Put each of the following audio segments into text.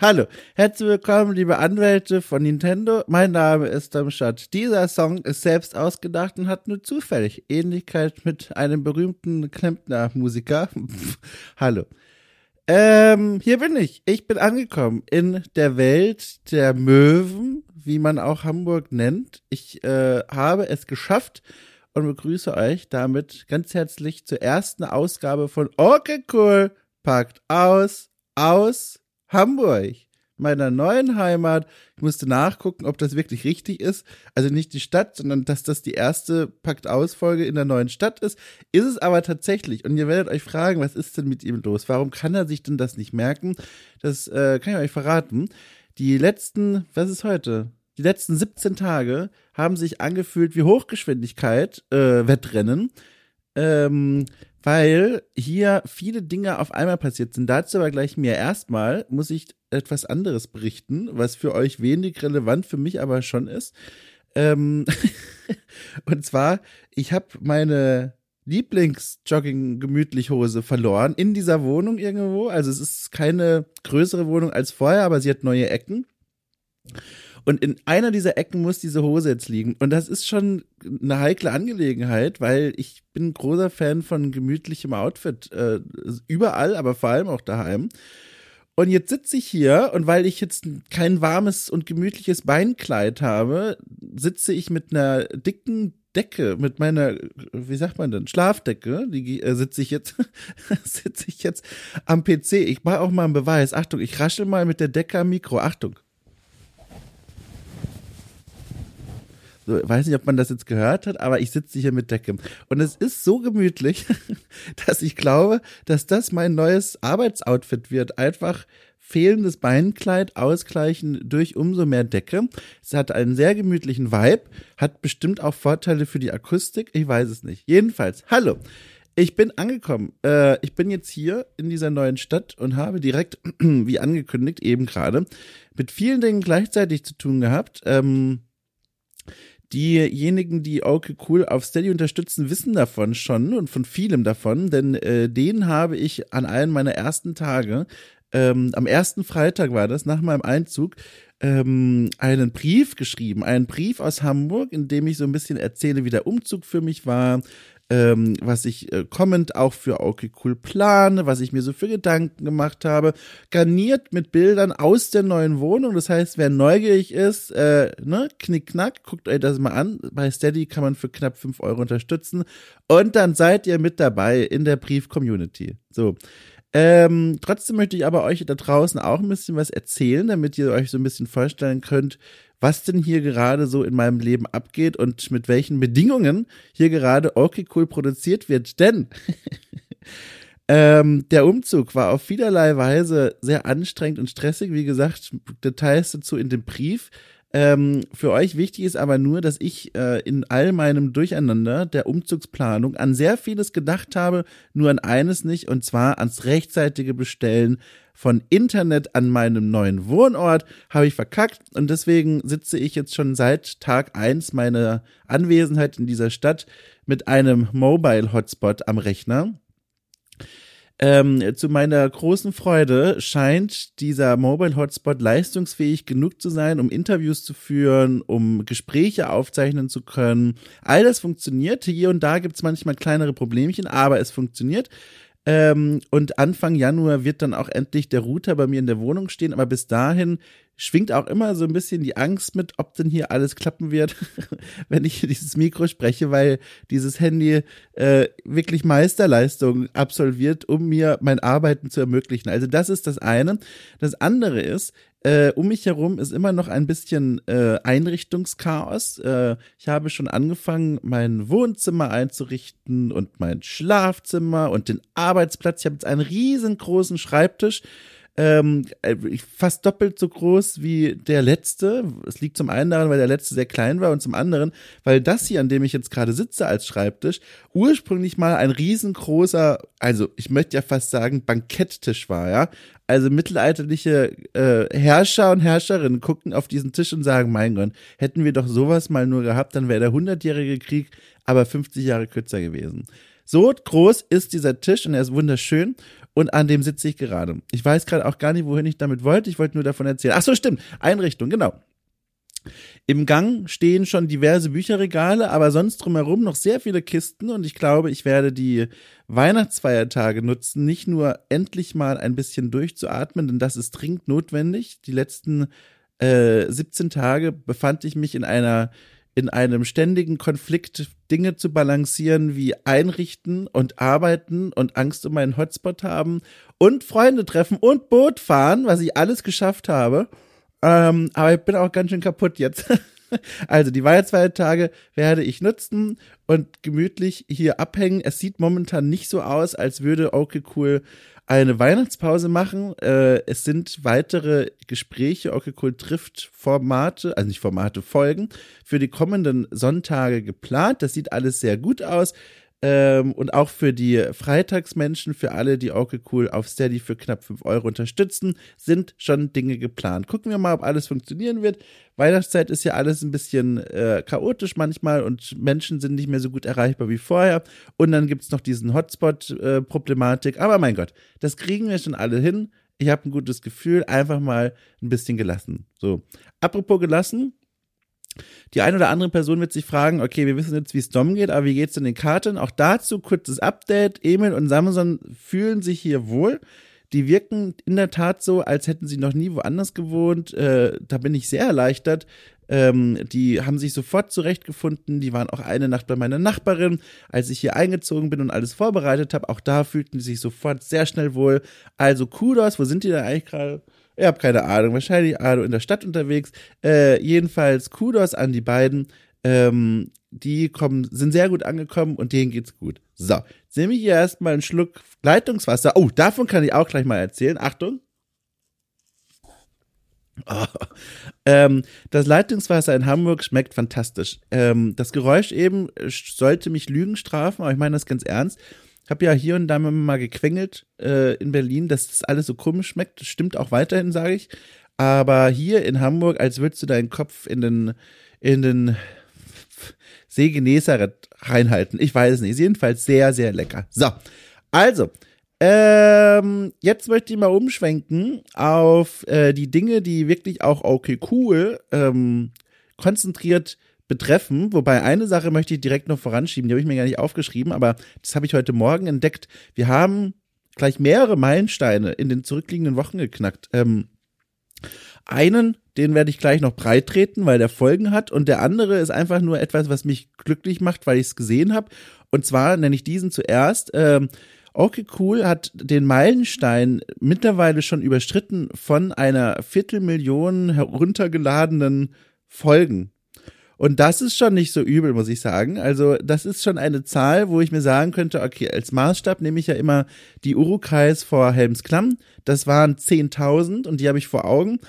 Hallo, herzlich willkommen, liebe Anwälte von Nintendo. Mein Name ist Damstadt. Dieser Song ist selbst ausgedacht und hat nur zufällig Ähnlichkeit mit einem berühmten Klempner-Musiker. Hallo. Ähm, hier bin ich. Ich bin angekommen in der Welt der Möwen, wie man auch Hamburg nennt. Ich äh, habe es geschafft und begrüße euch damit ganz herzlich zur ersten Ausgabe von Okay Cool packt aus aus Hamburg, meiner neuen Heimat. Ich musste nachgucken, ob das wirklich richtig ist. Also nicht die Stadt, sondern dass das die erste packt aus Folge in der neuen Stadt ist. Ist es aber tatsächlich. Und ihr werdet euch fragen, was ist denn mit ihm los? Warum kann er sich denn das nicht merken? Das äh, kann ich euch verraten. Die letzten, was ist heute? Die letzten 17 Tage haben sich angefühlt wie Hochgeschwindigkeit äh, ähm, weil hier viele Dinge auf einmal passiert sind. Dazu aber gleich mir erstmal muss ich etwas anderes berichten, was für euch wenig relevant, für mich aber schon ist. Ähm und zwar, ich habe meine Lieblings-Jogging-Gemütlich-Hose verloren in dieser Wohnung irgendwo. Also es ist keine größere Wohnung als vorher, aber sie hat neue Ecken. Und in einer dieser Ecken muss diese Hose jetzt liegen. Und das ist schon eine heikle Angelegenheit, weil ich bin großer Fan von gemütlichem Outfit. Äh, überall, aber vor allem auch daheim. Und jetzt sitze ich hier und weil ich jetzt kein warmes und gemütliches Beinkleid habe, sitze ich mit einer dicken Decke, mit meiner, wie sagt man denn, Schlafdecke, die äh, sitze ich jetzt, sitze ich jetzt am PC. Ich mache auch mal einen Beweis. Achtung, ich raschel mal mit der Decke am Mikro. Achtung. So, weiß nicht, ob man das jetzt gehört hat, aber ich sitze hier mit Decke. Und es ist so gemütlich, dass ich glaube, dass das mein neues Arbeitsoutfit wird. Einfach fehlendes Beinkleid ausgleichen durch umso mehr Decke. Es hat einen sehr gemütlichen Vibe, hat bestimmt auch Vorteile für die Akustik. Ich weiß es nicht. Jedenfalls, hallo. Ich bin angekommen. Äh, ich bin jetzt hier in dieser neuen Stadt und habe direkt, wie angekündigt, eben gerade, mit vielen Dingen gleichzeitig zu tun gehabt. Ähm, Diejenigen, die okay cool auf Steady unterstützen, wissen davon schon und von vielem davon, denn äh, den habe ich an einem meiner ersten Tage, ähm, am ersten Freitag war das, nach meinem Einzug, ähm, einen Brief geschrieben, einen Brief aus Hamburg, in dem ich so ein bisschen erzähle, wie der Umzug für mich war, ähm, was ich äh, kommend auch für okay cool plane, was ich mir so für Gedanken gemacht habe, garniert mit Bildern aus der neuen Wohnung. Das heißt, wer neugierig ist, äh, ne, knickknack, guckt euch das mal an. Bei Steady kann man für knapp fünf Euro unterstützen und dann seid ihr mit dabei in der Brief-Community. So. Ähm, trotzdem möchte ich aber euch da draußen auch ein bisschen was erzählen, damit ihr euch so ein bisschen vorstellen könnt, was denn hier gerade so in meinem Leben abgeht und mit welchen Bedingungen hier gerade okay cool produziert wird. Denn ähm, der Umzug war auf vielerlei Weise sehr anstrengend und stressig. Wie gesagt, Details dazu in dem Brief. Ähm, für euch wichtig ist aber nur, dass ich äh, in all meinem Durcheinander der Umzugsplanung an sehr vieles gedacht habe, nur an eines nicht, und zwar ans rechtzeitige Bestellen von Internet an meinem neuen Wohnort habe ich verkackt und deswegen sitze ich jetzt schon seit Tag eins meiner Anwesenheit in dieser Stadt mit einem Mobile Hotspot am Rechner. Ähm, zu meiner großen Freude scheint dieser Mobile Hotspot leistungsfähig genug zu sein, um Interviews zu führen, um Gespräche aufzeichnen zu können. All das funktioniert. Hier und da gibt es manchmal kleinere Problemchen, aber es funktioniert. Ähm, und Anfang Januar wird dann auch endlich der Router bei mir in der Wohnung stehen. Aber bis dahin schwingt auch immer so ein bisschen die Angst mit, ob denn hier alles klappen wird, wenn ich dieses Mikro spreche, weil dieses Handy äh, wirklich Meisterleistung absolviert, um mir mein Arbeiten zu ermöglichen. Also das ist das eine. Das andere ist, äh, um mich herum ist immer noch ein bisschen äh, Einrichtungschaos. Äh, ich habe schon angefangen, mein Wohnzimmer einzurichten und mein Schlafzimmer und den Arbeitsplatz. Ich habe jetzt einen riesengroßen Schreibtisch ähm, äh, fast doppelt so groß wie der letzte. Es liegt zum einen daran, weil der letzte sehr klein war und zum anderen, weil das hier, an dem ich jetzt gerade sitze als Schreibtisch, ursprünglich mal ein riesengroßer, also ich möchte ja fast sagen, Banketttisch war, ja. Also mittelalterliche äh, Herrscher und Herrscherinnen gucken auf diesen Tisch und sagen, mein Gott, hätten wir doch sowas mal nur gehabt, dann wäre der hundertjährige Krieg aber 50 Jahre kürzer gewesen. So groß ist dieser Tisch und er ist wunderschön und an dem sitze ich gerade. Ich weiß gerade auch gar nicht, wohin ich damit wollte. Ich wollte nur davon erzählen. Ach so, stimmt. Einrichtung, genau. Im Gang stehen schon diverse Bücherregale, aber sonst drumherum noch sehr viele Kisten und ich glaube, ich werde die Weihnachtsfeiertage nutzen, nicht nur endlich mal ein bisschen durchzuatmen, denn das ist dringend notwendig. Die letzten äh, 17 Tage befand ich mich in einer in einem ständigen Konflikt Dinge zu balancieren wie einrichten und arbeiten und Angst um meinen Hotspot haben und Freunde treffen und Boot fahren, was ich alles geschafft habe. Ähm, aber ich bin auch ganz schön kaputt jetzt. Also die Weihnachtsfeiertage werde ich nutzen und gemütlich hier abhängen. Es sieht momentan nicht so aus, als würde Okay Cool eine Weihnachtspause machen. Äh, es sind weitere Gespräche, Okay Cool trifft Formate, also nicht Formate, Folgen für die kommenden Sonntage geplant. Das sieht alles sehr gut aus. Ähm, und auch für die Freitagsmenschen, für alle, die Orke Cool auf Steady für knapp 5 Euro unterstützen, sind schon Dinge geplant. Gucken wir mal, ob alles funktionieren wird. Weihnachtszeit ist ja alles ein bisschen äh, chaotisch manchmal und Menschen sind nicht mehr so gut erreichbar wie vorher. Und dann gibt's noch diesen Hotspot-Problematik. Äh, Aber mein Gott, das kriegen wir schon alle hin. Ich habe ein gutes Gefühl, einfach mal ein bisschen gelassen. So, apropos gelassen, die eine oder andere Person wird sich fragen, okay, wir wissen jetzt, wie es Dom geht, aber wie geht's denn den Karten? Auch dazu kurzes Update. Emil und Samson fühlen sich hier wohl. Die wirken in der Tat so, als hätten sie noch nie woanders gewohnt. Äh, da bin ich sehr erleichtert. Ähm, die haben sich sofort zurechtgefunden. Die waren auch eine Nacht bei meiner Nachbarin, als ich hier eingezogen bin und alles vorbereitet habe. Auch da fühlten sie sich sofort sehr schnell wohl. Also Kudos, wo sind die da eigentlich gerade? Ich habe keine Ahnung, wahrscheinlich Ado in der Stadt unterwegs. Äh, jedenfalls Kudos an die beiden. Ähm, die kommen, sind sehr gut angekommen und denen geht's gut. So, nehme ich hier erstmal einen Schluck Leitungswasser. Oh, davon kann ich auch gleich mal erzählen. Achtung. Oh. Ähm, das Leitungswasser in Hamburg schmeckt fantastisch. Ähm, das Geräusch eben sollte mich Lügen strafen, aber ich meine das ganz ernst habe ja hier und da mal gequengelt äh, in Berlin, dass das alles so komisch schmeckt. Das stimmt auch weiterhin, sage ich. Aber hier in Hamburg, als würdest du deinen Kopf in den, in den See Genezareth reinhalten. Ich weiß es nicht. Ist jedenfalls sehr, sehr lecker. So. Also, ähm, jetzt möchte ich mal umschwenken auf äh, die Dinge, die wirklich auch okay cool ähm, konzentriert betreffen. Wobei eine Sache möchte ich direkt noch voranschieben, die habe ich mir gar nicht aufgeschrieben, aber das habe ich heute Morgen entdeckt. Wir haben gleich mehrere Meilensteine in den zurückliegenden Wochen geknackt. Ähm, einen, den werde ich gleich noch breit treten, weil der Folgen hat. Und der andere ist einfach nur etwas, was mich glücklich macht, weil ich es gesehen habe. Und zwar nenne ich diesen zuerst. Ähm, Okay, cool hat den Meilenstein mittlerweile schon überschritten von einer Viertelmillion heruntergeladenen Folgen. Und das ist schon nicht so übel, muss ich sagen. Also, das ist schon eine Zahl, wo ich mir sagen könnte, okay, als Maßstab nehme ich ja immer die Urukreis vor Helmsklamm. Das waren 10.000 und die habe ich vor Augen.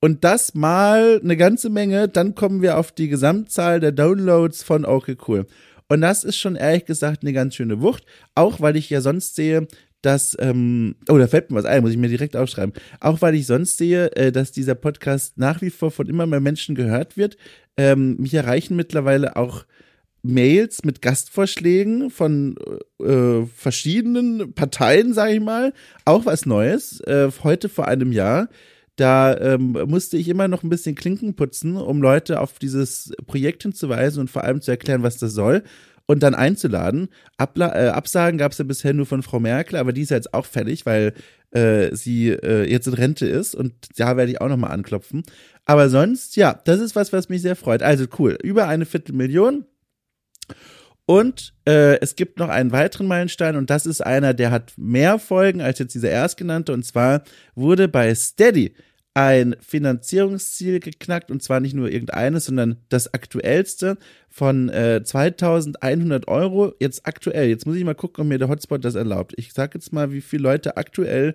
Und das mal eine ganze Menge, dann kommen wir auf die Gesamtzahl der Downloads von Okay Cool. Und das ist schon ehrlich gesagt eine ganz schöne Wucht, auch weil ich ja sonst sehe, dass, ähm, oh, da fällt mir was ein, muss ich mir direkt aufschreiben. Auch weil ich sonst sehe, äh, dass dieser Podcast nach wie vor von immer mehr Menschen gehört wird. Ähm, mich erreichen mittlerweile auch Mails mit Gastvorschlägen von äh, verschiedenen Parteien, sage ich mal. Auch was Neues. Äh, heute vor einem Jahr. Da ähm, musste ich immer noch ein bisschen Klinken putzen, um Leute auf dieses Projekt hinzuweisen und vor allem zu erklären, was das soll und dann einzuladen. Abla äh, Absagen gab es ja bisher nur von Frau Merkel, aber die ist ja jetzt auch fertig, weil äh, sie äh, jetzt in Rente ist und da werde ich auch nochmal anklopfen. Aber sonst, ja, das ist was, was mich sehr freut. Also cool, über eine Viertelmillion. Und äh, es gibt noch einen weiteren Meilenstein und das ist einer, der hat mehr Folgen als jetzt dieser erstgenannte. Und zwar wurde bei Steady ein Finanzierungsziel geknackt und zwar nicht nur irgendeines, sondern das aktuellste von äh, 2100 Euro. Jetzt aktuell, jetzt muss ich mal gucken, ob mir der Hotspot das erlaubt. Ich sag jetzt mal, wie viele Leute aktuell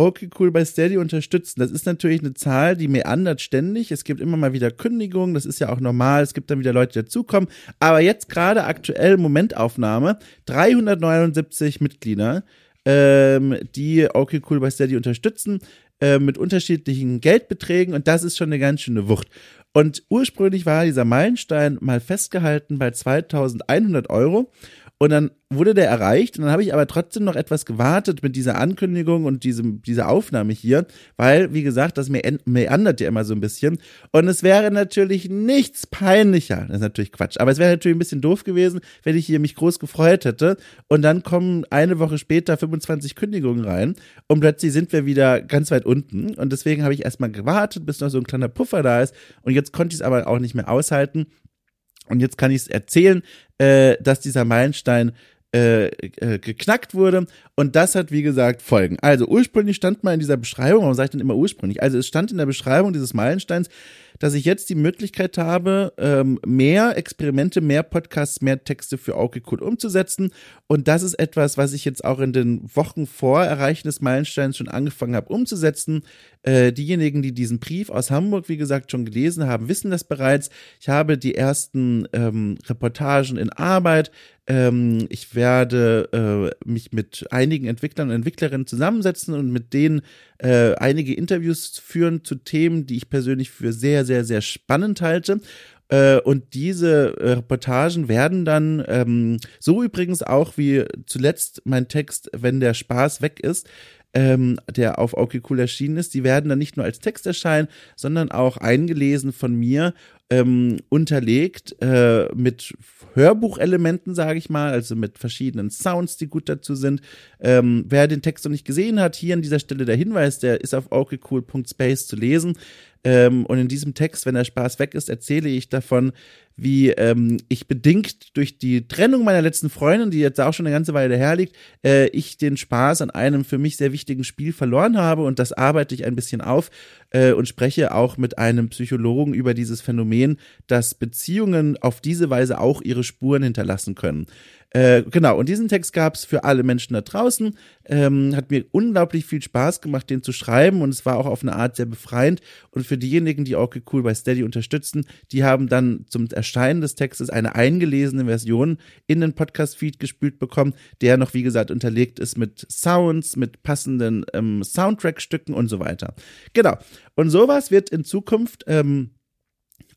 Okay, cool, bei Steady unterstützen. Das ist natürlich eine Zahl, die meandert ständig. Es gibt immer mal wieder Kündigungen, das ist ja auch normal. Es gibt dann wieder Leute, die dazukommen. Aber jetzt gerade aktuell Momentaufnahme, 379 Mitglieder ähm, die okay cool bei Steady unterstützen äh, mit unterschiedlichen Geldbeträgen und das ist schon eine ganz schöne Wucht. Und ursprünglich war dieser Meilenstein mal festgehalten bei 2100 Euro und dann wurde der erreicht und dann habe ich aber trotzdem noch etwas gewartet mit dieser Ankündigung und diesem, dieser Aufnahme hier, weil, wie gesagt, das meandert ja immer so ein bisschen. Und es wäre natürlich nichts peinlicher, das ist natürlich Quatsch, aber es wäre natürlich ein bisschen doof gewesen, wenn ich hier mich groß gefreut hätte. Und dann kommen eine Woche später 25 Kündigungen rein und plötzlich sind wir wieder ganz weit unten. Und deswegen habe ich erstmal gewartet, bis noch so ein kleiner Puffer da ist. Und jetzt konnte ich es aber auch nicht mehr aushalten und jetzt kann ich es erzählen, äh, dass dieser Meilenstein äh, äh, geknackt wurde. Und das hat, wie gesagt, Folgen. Also ursprünglich stand mal in dieser Beschreibung, warum sage ich denn immer ursprünglich? Also es stand in der Beschreibung dieses Meilensteins, dass ich jetzt die Möglichkeit habe, ähm, mehr Experimente, mehr Podcasts, mehr Texte für okay cool umzusetzen. Und das ist etwas, was ich jetzt auch in den Wochen vor Erreichen des Meilensteins schon angefangen habe umzusetzen. Äh, diejenigen, die diesen Brief aus Hamburg, wie gesagt, schon gelesen haben, wissen das bereits. Ich habe die ersten ähm, Reportagen in Arbeit. Ähm, ich werde äh, mich mit einigen Entwicklern und Entwicklerinnen zusammensetzen und mit denen äh, einige Interviews führen zu Themen, die ich persönlich für sehr, sehr, sehr spannend halte. Äh, und diese äh, Reportagen werden dann, ähm, so übrigens auch wie zuletzt mein Text, wenn der Spaß weg ist, ähm, der auf Okay Cool erschienen ist, die werden dann nicht nur als Text erscheinen, sondern auch eingelesen von mir ähm, unterlegt äh, mit Hörbuchelementen, sage ich mal, also mit verschiedenen Sounds, die gut dazu sind. Ähm, wer den Text noch nicht gesehen hat, hier an dieser Stelle der Hinweis, der ist auf okcool.space zu lesen. Ähm, und in diesem Text, wenn der Spaß weg ist, erzähle ich davon, wie ähm, ich bedingt durch die Trennung meiner letzten Freundin, die jetzt auch schon eine ganze Weile herliegt, äh, ich den Spaß an einem für mich sehr wichtigen Spiel verloren habe und das arbeite ich ein bisschen auf äh, und spreche auch mit einem Psychologen über dieses Phänomen, dass Beziehungen auf diese Weise auch ihre Spuren hinterlassen können. Äh, genau, und diesen Text gab es für alle Menschen da draußen. Ähm, hat mir unglaublich viel Spaß gemacht, den zu schreiben und es war auch auf eine Art sehr befreiend. Und für diejenigen, die okay cool bei Steady unterstützen, die haben dann zum Erscheinen des Textes eine eingelesene Version in den Podcast-Feed gespült bekommen, der noch, wie gesagt, unterlegt ist mit Sounds, mit passenden ähm, Soundtrack-Stücken und so weiter. Genau. Und sowas wird in Zukunft ähm,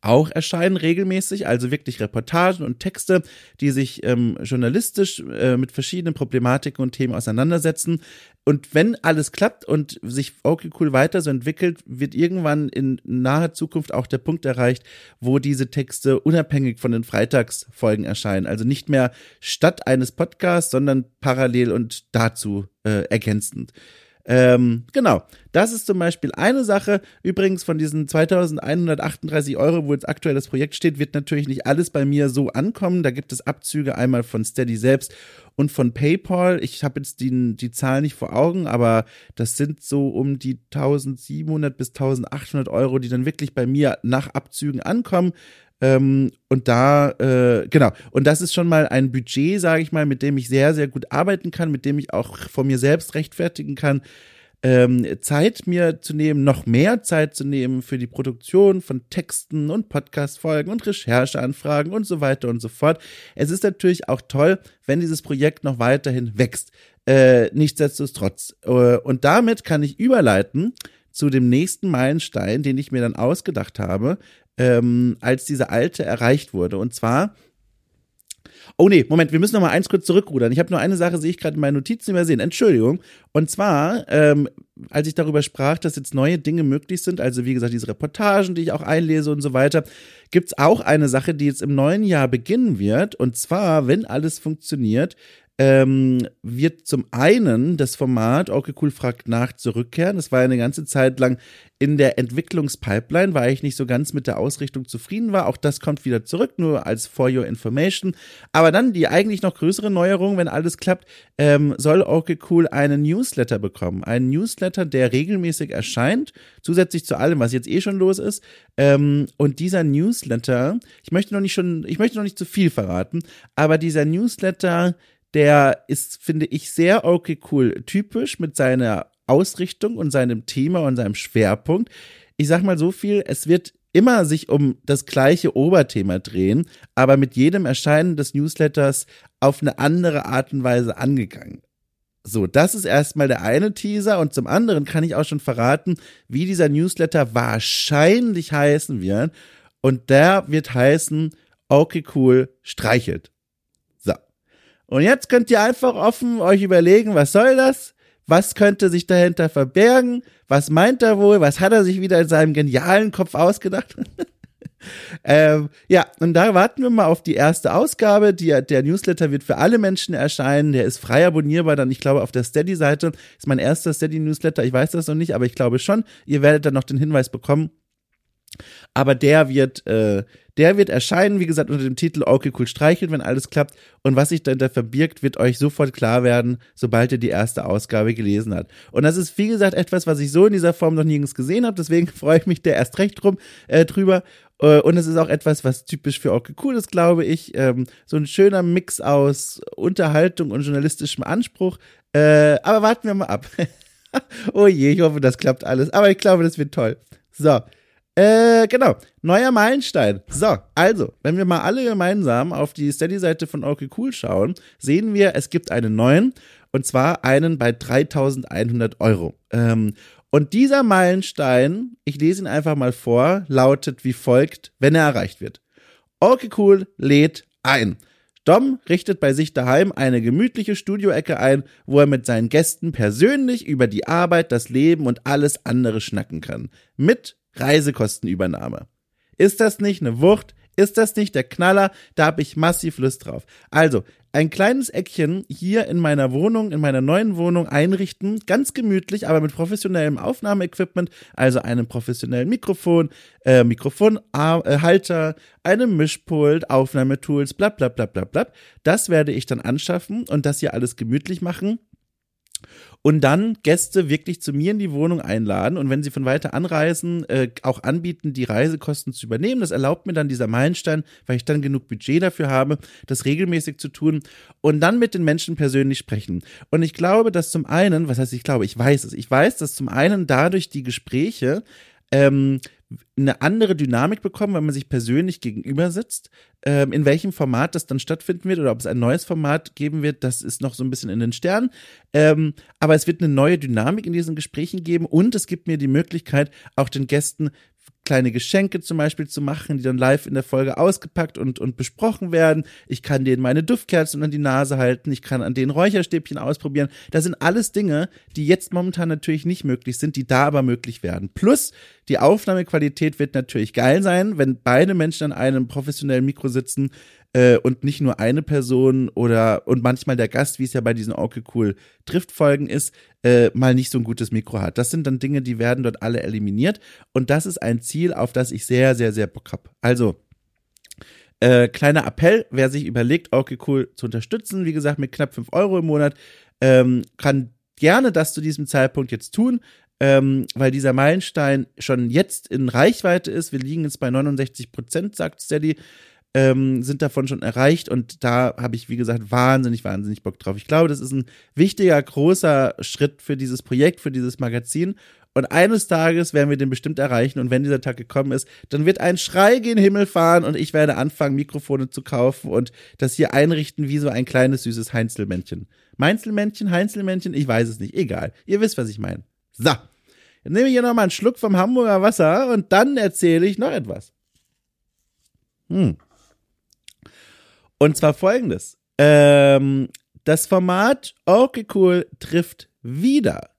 auch erscheinen regelmäßig, also wirklich Reportagen und Texte, die sich ähm, journalistisch äh, mit verschiedenen Problematiken und Themen auseinandersetzen. Und wenn alles klappt und sich okay cool weiter so entwickelt, wird irgendwann in naher Zukunft auch der Punkt erreicht, wo diese Texte unabhängig von den Freitagsfolgen erscheinen. Also nicht mehr statt eines Podcasts, sondern parallel und dazu äh, ergänzend. Ähm, genau, das ist zum Beispiel eine Sache. Übrigens von diesen 2138 Euro, wo jetzt aktuell das Projekt steht, wird natürlich nicht alles bei mir so ankommen. Da gibt es Abzüge einmal von Steady selbst und von PayPal. Ich habe jetzt die, die Zahl nicht vor Augen, aber das sind so um die 1700 bis 1800 Euro, die dann wirklich bei mir nach Abzügen ankommen. Ähm, und da, äh, genau, und das ist schon mal ein Budget, sage ich mal, mit dem ich sehr, sehr gut arbeiten kann, mit dem ich auch von mir selbst rechtfertigen kann, ähm, Zeit mir zu nehmen, noch mehr Zeit zu nehmen für die Produktion von Texten und Podcast-Folgen und Rechercheanfragen und so weiter und so fort. Es ist natürlich auch toll, wenn dieses Projekt noch weiterhin wächst. Äh, nichtsdestotrotz. Äh, und damit kann ich überleiten zu dem nächsten Meilenstein, den ich mir dann ausgedacht habe, ähm, als diese alte erreicht wurde. Und zwar Oh nee, Moment, wir müssen noch mal eins kurz zurückrudern. Ich habe nur eine Sache, sehe ich gerade in meinen Notizen übersehen. Entschuldigung. Und zwar, ähm, als ich darüber sprach, dass jetzt neue Dinge möglich sind, also wie gesagt, diese Reportagen, die ich auch einlese und so weiter, gibt's auch eine Sache, die jetzt im neuen Jahr beginnen wird. Und zwar, wenn alles funktioniert, ähm, wird zum einen das Format Okay Cool fragt nach zurückkehren. Das war eine ganze Zeit lang in der Entwicklungspipeline, weil ich nicht so ganz mit der Ausrichtung zufrieden war. Auch das kommt wieder zurück, nur als For Your Information. Aber dann die eigentlich noch größere Neuerung, wenn alles klappt, ähm, soll Okay Cool einen Newsletter bekommen. Einen Newsletter, der regelmäßig erscheint, zusätzlich zu allem, was jetzt eh schon los ist. Ähm, und dieser Newsletter, ich möchte noch nicht schon, ich möchte noch nicht zu viel verraten, aber dieser Newsletter der ist, finde ich, sehr okay cool typisch mit seiner Ausrichtung und seinem Thema und seinem Schwerpunkt. Ich sag mal so viel, es wird immer sich um das gleiche Oberthema drehen, aber mit jedem Erscheinen des Newsletters auf eine andere Art und Weise angegangen. So, das ist erstmal der eine Teaser und zum anderen kann ich auch schon verraten, wie dieser Newsletter wahrscheinlich heißen wird. Und der wird heißen, okay, cool, streichelt. Und jetzt könnt ihr einfach offen euch überlegen, was soll das? Was könnte sich dahinter verbergen? Was meint er wohl? Was hat er sich wieder in seinem genialen Kopf ausgedacht? ähm, ja, und da warten wir mal auf die erste Ausgabe. Die, der Newsletter wird für alle Menschen erscheinen. Der ist frei abonnierbar. Dann, ich glaube, auf der Steady-Seite ist mein erster Steady-Newsletter. Ich weiß das noch nicht, aber ich glaube schon. Ihr werdet dann noch den Hinweis bekommen. Aber der wird, äh, der wird erscheinen, wie gesagt, unter dem Titel Okay, cool, streichelt, wenn alles klappt. Und was sich dahinter verbirgt, wird euch sofort klar werden, sobald ihr die erste Ausgabe gelesen habt. Und das ist, wie gesagt, etwas, was ich so in dieser Form noch nirgends gesehen habe. Deswegen freue ich mich da erst recht drum, äh, drüber. Äh, und es ist auch etwas, was typisch für Okay Cool ist, glaube ich. Ähm, so ein schöner Mix aus Unterhaltung und journalistischem Anspruch. Äh, aber warten wir mal ab. oh je, ich hoffe, das klappt alles. Aber ich glaube, das wird toll. So. Äh, genau. Neuer Meilenstein. So, also, wenn wir mal alle gemeinsam auf die Steady-Seite von Okay Cool schauen, sehen wir, es gibt einen neuen. Und zwar einen bei 3100 Euro. Ähm, und dieser Meilenstein, ich lese ihn einfach mal vor, lautet wie folgt, wenn er erreicht wird. Okay Cool lädt ein. Dom richtet bei sich daheim eine gemütliche Studioecke ein, wo er mit seinen Gästen persönlich über die Arbeit, das Leben und alles andere schnacken kann. Mit Reisekostenübernahme. Ist das nicht eine Wucht? Ist das nicht der Knaller? Da habe ich massiv Lust drauf. Also, ein kleines Eckchen hier in meiner Wohnung, in meiner neuen Wohnung einrichten, ganz gemütlich, aber mit professionellem Aufnahmeequipment, also einem professionellen Mikrofon, äh, Mikrofonhalter, einem Mischpult, Aufnahmetools, bla bla bla bla bla. Das werde ich dann anschaffen und das hier alles gemütlich machen und dann Gäste wirklich zu mir in die Wohnung einladen und wenn sie von weiter anreisen, äh, auch anbieten, die Reisekosten zu übernehmen. Das erlaubt mir dann dieser Meilenstein, weil ich dann genug Budget dafür habe, das regelmäßig zu tun und dann mit den Menschen persönlich sprechen. Und ich glaube, dass zum einen, was heißt ich glaube, ich weiß es, ich weiß, dass zum einen dadurch die Gespräche ähm, eine andere Dynamik bekommen, wenn man sich persönlich gegenüber sitzt. Ähm, in welchem Format das dann stattfinden wird oder ob es ein neues Format geben wird, das ist noch so ein bisschen in den Sternen. Ähm, aber es wird eine neue Dynamik in diesen Gesprächen geben und es gibt mir die Möglichkeit, auch den Gästen kleine Geschenke zum Beispiel zu machen, die dann live in der Folge ausgepackt und, und besprochen werden. Ich kann denen meine Duftkerzen an die Nase halten. Ich kann an denen Räucherstäbchen ausprobieren. Das sind alles Dinge, die jetzt momentan natürlich nicht möglich sind, die da aber möglich werden. Plus, die Aufnahmequalität wird natürlich geil sein, wenn beide Menschen an einem professionellen Mikro sitzen äh, und nicht nur eine Person oder und manchmal der Gast, wie es ja bei diesen Okay Cool Driftfolgen ist, äh, mal nicht so ein gutes Mikro hat. Das sind dann Dinge, die werden dort alle eliminiert und das ist ein Ziel, auf das ich sehr, sehr, sehr Bock habe. Also, äh, kleiner Appell, wer sich überlegt, okay, cool zu unterstützen, wie gesagt, mit knapp fünf Euro im Monat, ähm, kann gerne das zu diesem Zeitpunkt jetzt tun, ähm, weil dieser Meilenstein schon jetzt in Reichweite ist. Wir liegen jetzt bei 69 Prozent, sagt Steady ähm, sind davon schon erreicht und da habe ich, wie gesagt, wahnsinnig, wahnsinnig Bock drauf. Ich glaube, das ist ein wichtiger, großer Schritt für dieses Projekt, für dieses Magazin. Und eines Tages werden wir den bestimmt erreichen. Und wenn dieser Tag gekommen ist, dann wird ein Schrei gen Himmel fahren und ich werde anfangen, Mikrofone zu kaufen und das hier einrichten wie so ein kleines, süßes Heinzelmännchen. Meinzelmännchen, Heinzelmännchen, ich weiß es nicht. Egal. Ihr wisst, was ich meine. So. Jetzt nehme ich hier nochmal einen Schluck vom Hamburger Wasser und dann erzähle ich noch etwas. Hm. Und zwar folgendes. Ähm, das Format Okay Cool trifft wieder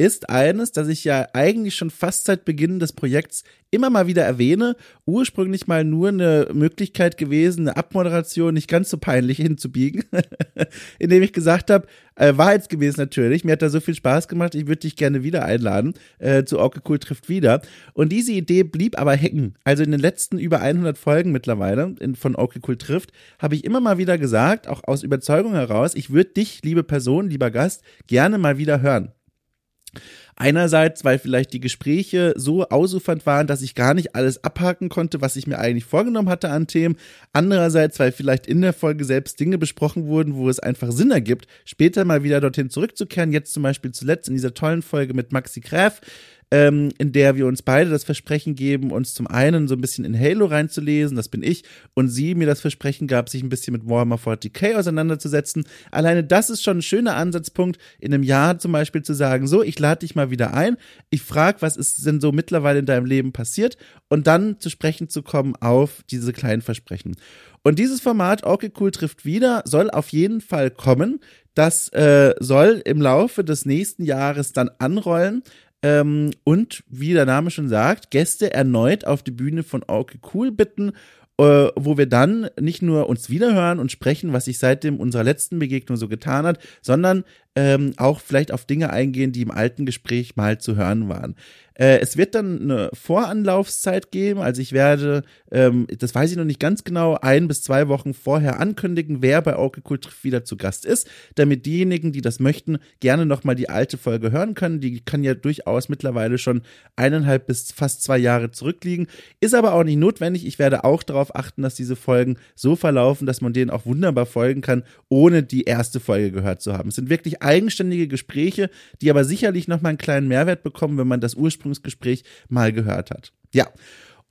ist eines, das ich ja eigentlich schon fast seit Beginn des Projekts immer mal wieder erwähne. Ursprünglich mal nur eine Möglichkeit gewesen, eine Abmoderation nicht ganz so peinlich hinzubiegen, indem ich gesagt habe, äh, wahrheitsgemäß natürlich, mir hat da so viel Spaß gemacht, ich würde dich gerne wieder einladen äh, zu Orke Cool trifft wieder. Und diese Idee blieb aber hängen. Also in den letzten über 100 Folgen mittlerweile in, von Orke Cool trifft, habe ich immer mal wieder gesagt, auch aus Überzeugung heraus, ich würde dich, liebe Person, lieber Gast, gerne mal wieder hören. Einerseits, weil vielleicht die Gespräche so ausufernd waren, dass ich gar nicht alles abhaken konnte, was ich mir eigentlich vorgenommen hatte an Themen. Andererseits, weil vielleicht in der Folge selbst Dinge besprochen wurden, wo es einfach Sinn ergibt, später mal wieder dorthin zurückzukehren. Jetzt zum Beispiel zuletzt in dieser tollen Folge mit Maxi Gräf, ähm, in der wir uns beide das Versprechen geben, uns zum einen so ein bisschen in Halo reinzulesen, das bin ich, und sie mir das Versprechen gab, sich ein bisschen mit Warhammer 40k auseinanderzusetzen. Alleine das ist schon ein schöner Ansatzpunkt, in einem Jahr zum Beispiel zu sagen, so, ich lade dich mal wieder ein, ich frage, was ist denn so mittlerweile in deinem Leben passiert und dann zu sprechen zu kommen auf diese kleinen Versprechen. Und dieses Format, okay, cool, trifft wieder, soll auf jeden Fall kommen. Das äh, soll im Laufe des nächsten Jahres dann anrollen. Ähm, und wie der Name schon sagt, Gäste erneut auf die Bühne von Okay Cool bitten, äh, wo wir dann nicht nur uns wiederhören und sprechen, was sich seitdem unserer letzten Begegnung so getan hat, sondern ähm, auch vielleicht auf Dinge eingehen, die im alten Gespräch mal zu hören waren. Äh, es wird dann eine Voranlaufzeit geben, also ich werde, ähm, das weiß ich noch nicht ganz genau, ein bis zwei Wochen vorher ankündigen, wer bei Orke Cool wieder zu Gast ist, damit diejenigen, die das möchten, gerne nochmal die alte Folge hören können. Die kann ja durchaus mittlerweile schon eineinhalb bis fast zwei Jahre zurückliegen. Ist aber auch nicht notwendig. Ich werde auch darauf achten, dass diese Folgen so verlaufen, dass man denen auch wunderbar folgen kann, ohne die erste Folge gehört zu haben. Es sind wirklich eigenständige Gespräche, die aber sicherlich nochmal einen kleinen Mehrwert bekommen, wenn man das ursprünglich Bewerbungsgespräch mal gehört hat. Ja.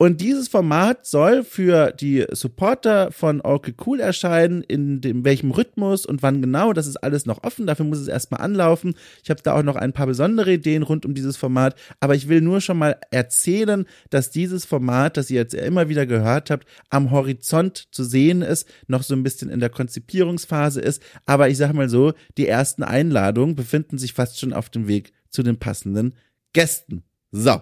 Und dieses Format soll für die Supporter von Okay Cool erscheinen, in dem welchem Rhythmus und wann genau, das ist alles noch offen, dafür muss es erstmal anlaufen. Ich habe da auch noch ein paar besondere Ideen rund um dieses Format, aber ich will nur schon mal erzählen, dass dieses Format, das ihr jetzt immer wieder gehört habt, am Horizont zu sehen ist, noch so ein bisschen in der Konzipierungsphase ist, aber ich sag mal so, die ersten Einladungen befinden sich fast schon auf dem Weg zu den passenden Gästen. So.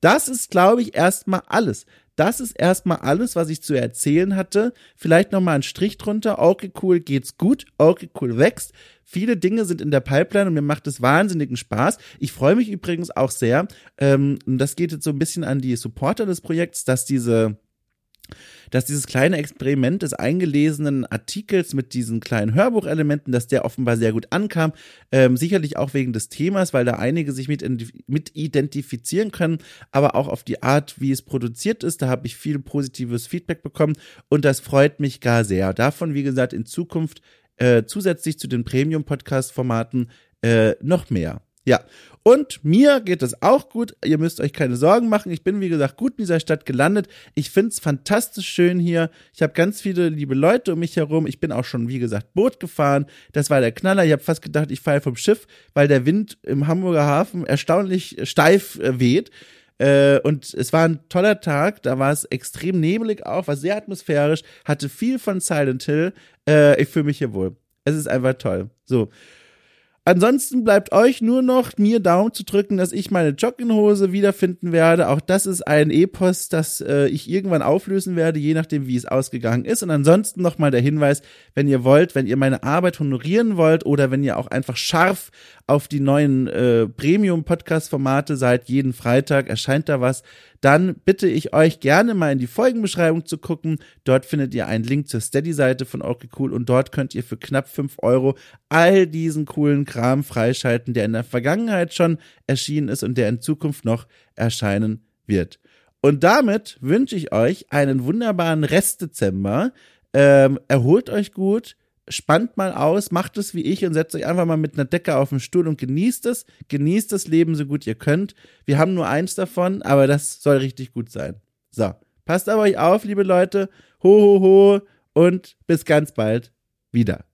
Das ist, glaube ich, erstmal alles. Das ist erstmal alles, was ich zu erzählen hatte. Vielleicht nochmal ein Strich drunter. Okay, cool, geht's gut. Okay, cool, wächst. Viele Dinge sind in der Pipeline und mir macht es wahnsinnigen Spaß. Ich freue mich übrigens auch sehr, ähm, das geht jetzt so ein bisschen an die Supporter des Projekts, dass diese dass dieses kleine Experiment des eingelesenen Artikels mit diesen kleinen Hörbuchelementen, dass der offenbar sehr gut ankam. Ähm, sicherlich auch wegen des Themas, weil da einige sich mit, mit identifizieren können, aber auch auf die Art, wie es produziert ist. Da habe ich viel positives Feedback bekommen und das freut mich gar sehr. Davon, wie gesagt, in Zukunft äh, zusätzlich zu den Premium-Podcast-Formaten äh, noch mehr. Ja, und mir geht es auch gut. Ihr müsst euch keine Sorgen machen. Ich bin, wie gesagt, gut in dieser Stadt gelandet. Ich finde es fantastisch schön hier. Ich habe ganz viele liebe Leute um mich herum. Ich bin auch schon, wie gesagt, Boot gefahren. Das war der Knaller. Ich habe fast gedacht, ich fahre vom Schiff, weil der Wind im Hamburger Hafen erstaunlich steif äh, weht. Äh, und es war ein toller Tag, da war es extrem nebelig auch, war sehr atmosphärisch, hatte viel von Silent Hill. Äh, ich fühle mich hier wohl. Es ist einfach toll. So. Ansonsten bleibt euch nur noch mir Daumen zu drücken, dass ich meine Jogginghose wiederfinden werde. Auch das ist ein Epos, das äh, ich irgendwann auflösen werde, je nachdem, wie es ausgegangen ist. Und ansonsten nochmal der Hinweis, wenn ihr wollt, wenn ihr meine Arbeit honorieren wollt oder wenn ihr auch einfach scharf auf die neuen äh, Premium-Podcast-Formate seid, jeden Freitag erscheint da was, dann bitte ich euch gerne mal in die Folgenbeschreibung zu gucken. Dort findet ihr einen Link zur Steady-Seite von Okay Cool und dort könnt ihr für knapp fünf Euro all diesen coolen Kram freischalten, der in der Vergangenheit schon erschienen ist und der in Zukunft noch erscheinen wird. Und damit wünsche ich euch einen wunderbaren Restdezember. Ähm, erholt euch gut, spannt mal aus, macht es wie ich und setzt euch einfach mal mit einer Decke auf den Stuhl und genießt es. Genießt das Leben so gut ihr könnt. Wir haben nur eins davon, aber das soll richtig gut sein. So, passt aber euch auf, liebe Leute. Ho, ho, ho und bis ganz bald wieder.